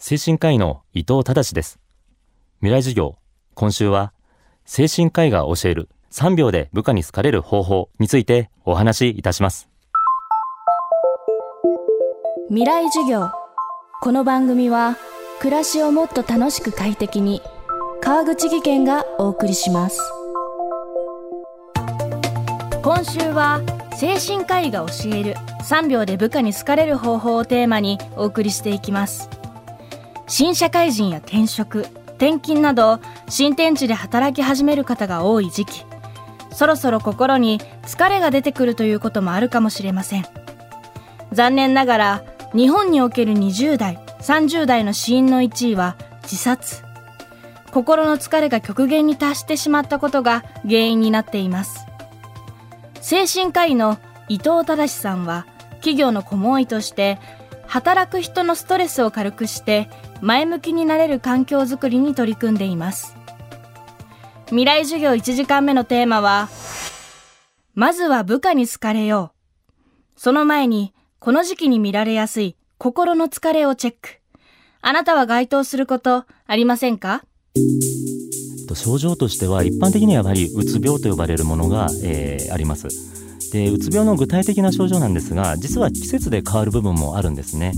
精神科医の伊藤忠です。未来授業今週は精神科医が教える3秒で部下に好かれる方法についてお話しいたします。未来授業この番組は暮らしをもっと楽しく快適に川口義賢がお送りします。今週は精神科医が教える3秒で部下に好かれる方法をテーマにお送りしていきます。新社会人や転職転勤など新天地で働き始める方が多い時期。そろそろ心に疲れが出てくるということもあるかもしれません。残念ながら日本における20代30代の死因の1位は自殺。心の疲れが極限に達してしまったことが原因になっています。精神科医の伊藤忠さんは企業の顧問医として働く人のストレスを軽くして前向きになれる環境づくりに取り組んでいます。未来授業1時間目のテーマはまずは部下に好かれよう。その前にこの時期に見られやすい心の疲れをチェック。あなたは該当することありませんか？症状としては一般的にはやはりうつ病と呼ばれるものが、えー、あります。でうつ病の具体的な症状なんですが実は季節で変わる部分もあるんですね。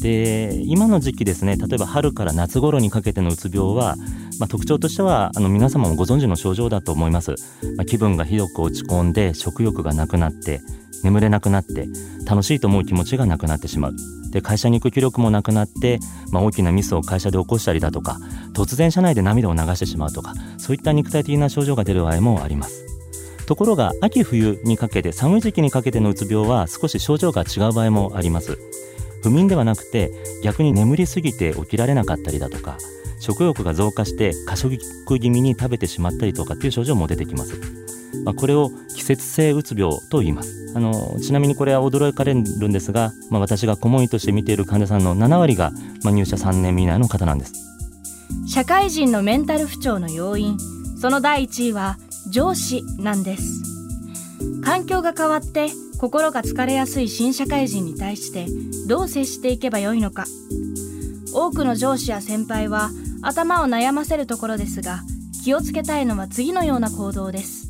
で今の時期ですね例えば春から夏頃にかけてのうつ病は、まあ、特徴としてはあの皆様もご存知の症状だと思います、まあ、気分がひどく落ち込んで食欲がなくなって眠れなくなって楽しいと思う気持ちがなくなってしまう。で会社に行く気力もなくなって、まあ、大きなミスを会社で起こしたりだとか突然社内で涙を流してしまうとかそういった肉体的な症状が出る場合もあります。ところが秋冬にかけて寒い時期にかけてのうつ病は少し症状が違う場合もあります。不眠ではなくて逆に眠りすぎて起きられなかったりだとか食欲が増加して過食気味に食べてしまったりとかっていう症状も出てきます、まあ、これを季節性うつ病と言います。あのちなみにこれは驚かれるんですが、まあ、私が顧問医として見ている患者さんの7割が、まあ、入社3年以内の方なんです。社会人のメンタル不調の要因その第1位は上司なんです。環境が変わって心が疲れやすい新社会人に対してどう接していけばよいのか。多くの上司や先輩は頭を悩ませるところですが気をつけたいのは次のような行動です。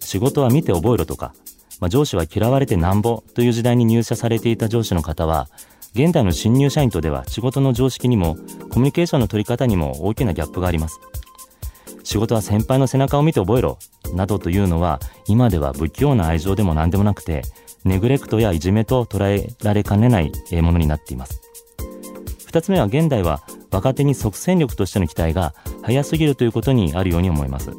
仕事は見て覚えろとか、まあ、上司は嫌われてなんぼという時代に入社されていた上司の方は現代の新入社員とでは仕事の常識にもコミュニケーションの取り方にも大きなギャップがあります。仕事は先輩の背中を見て覚えろなどというのは今では不器用な愛情でも何でもなくてネグレクトやいじめと捉えられかねないものになっています。2つ目は現代は若手に即戦力としての期待が早すぎるということにあるように思います、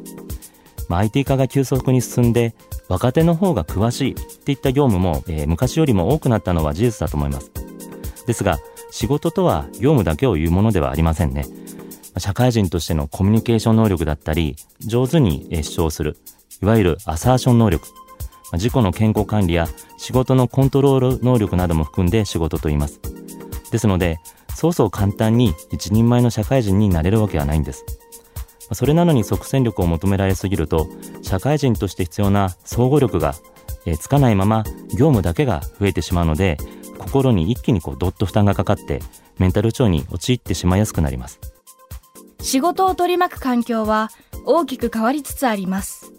まあ、IT 化が急速に進んで若手の方が詳しいっていった業務も、えー、昔よりも多くなったのは事実だと思います。ですが仕事とは業務だけを言うものではありませんね。社会人としてのコミュニケーション能力だったり、上手に主張する、いわゆるアサーション能力、自己の健康管理や仕事のコントロール能力なども含んで仕事と言います。ですので、そうそう簡単に一人前の社会人になれるわけはないんです。それなのに即戦力を求められすぎると、社会人として必要な総合力がつかないまま業務だけが増えてしまうので、心に一気にこうドッと負担がかかって、メンタル調に陥ってしまいやすくなります。仕事を取り巻く環境は大きく変わりつつあります。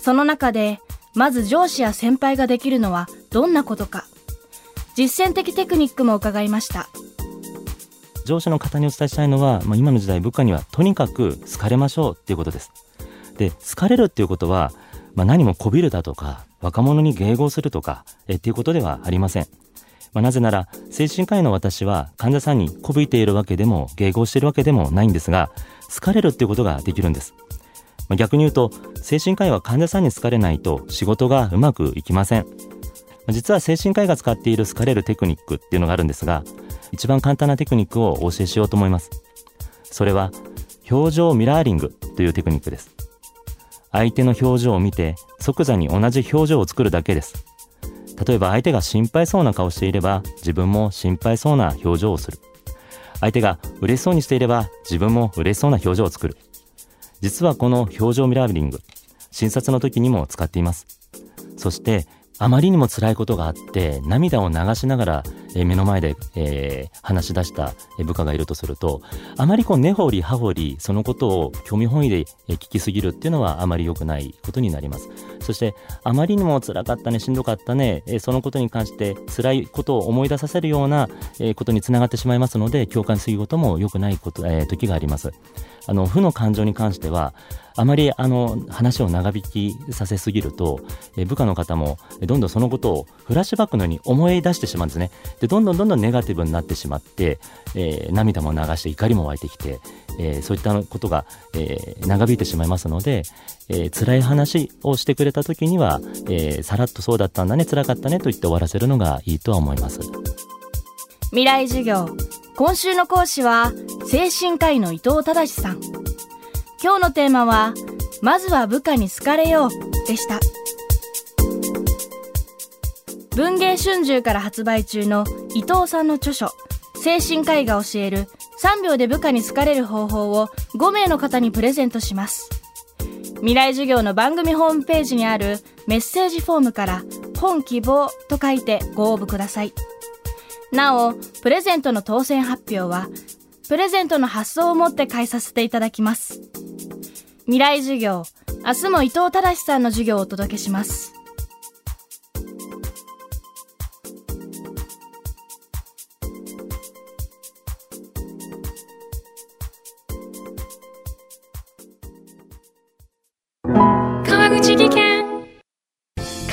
その中で、まず上司や先輩ができるのはどんなことか。実践的テクニックも伺いました。上司の方にお伝えしたいのは、まあ、今の時代部下にはとにかく好かれましょうっていうことです。で、好かれるっていうことは、まあ、何もこびるだとか、若者に迎合するとか、えっていうことではありません。まあ、なぜなら、精神科医の私は患者さんにこびているわけでも、迎合しているわけでもないんですが、好かれるっていうことができるんです。まあ、逆に言うと、精神科医は患者さんに好かれないと仕事がうまくいきません。実は精神科医が使っている好かれるテクニックっていうのがあるんですが、一番簡単なテクニックをお教えしようと思います。それは、表情ミラーリングというテクニックです。相手の表情を見て即座に同じ表情を作るだけです。例えば相手が心配そうな顔していれば自分も心配そうな表情をする。相手が嬉しそうにしていれば自分も嬉しそうな表情を作る。実はこの表情ミラーリング、診察の時にも使っています。そして、あまりにも辛いことがあって涙を流しながら目の前で、えー、話し出した部下がいるとすると、あまりこう根掘り葉掘り、そのことを興味本位で聞きすぎるっていうのはあまり良くないことになります。そして、あまりにも辛かったね、しんどかったね、えそのことに関して辛いことを思い出させるような、えことにつながってしまいますので、共感することも良くないこと、えー、時があります。あの、負の感情に関しては、あまりあの話を長引きさせすぎると、え部下の方もどんどんそのことをフラッシュバックのように思い出してしまうんですね。で、どんどんどんどんネガティブになってしまって、えー、涙も流して怒りも湧いてきて、えー、そういったことが、えー、長引いてしまいますので、えー、辛い話をしてくれた時には、えー、さらっとそうだったんだね、辛かったねと言って終わらせるのがいいとは思います。未来授業。今週の講師は、精神科医の伊藤忠さん。今日のテーマは、まずは部下に好かれようでした。文芸春秋から発売中の伊藤さんの著書、精神科医が教える3秒で部下に好かれる方法を5名の方にプレゼントします。未来授業の番組ホームページにあるメッセージフォームから本希望と書いてご応募ください。なお、プレゼントの当選発表はプレゼントの発送をもって返させていただきます。未来授業、明日も伊藤忠さんの授業をお届けします。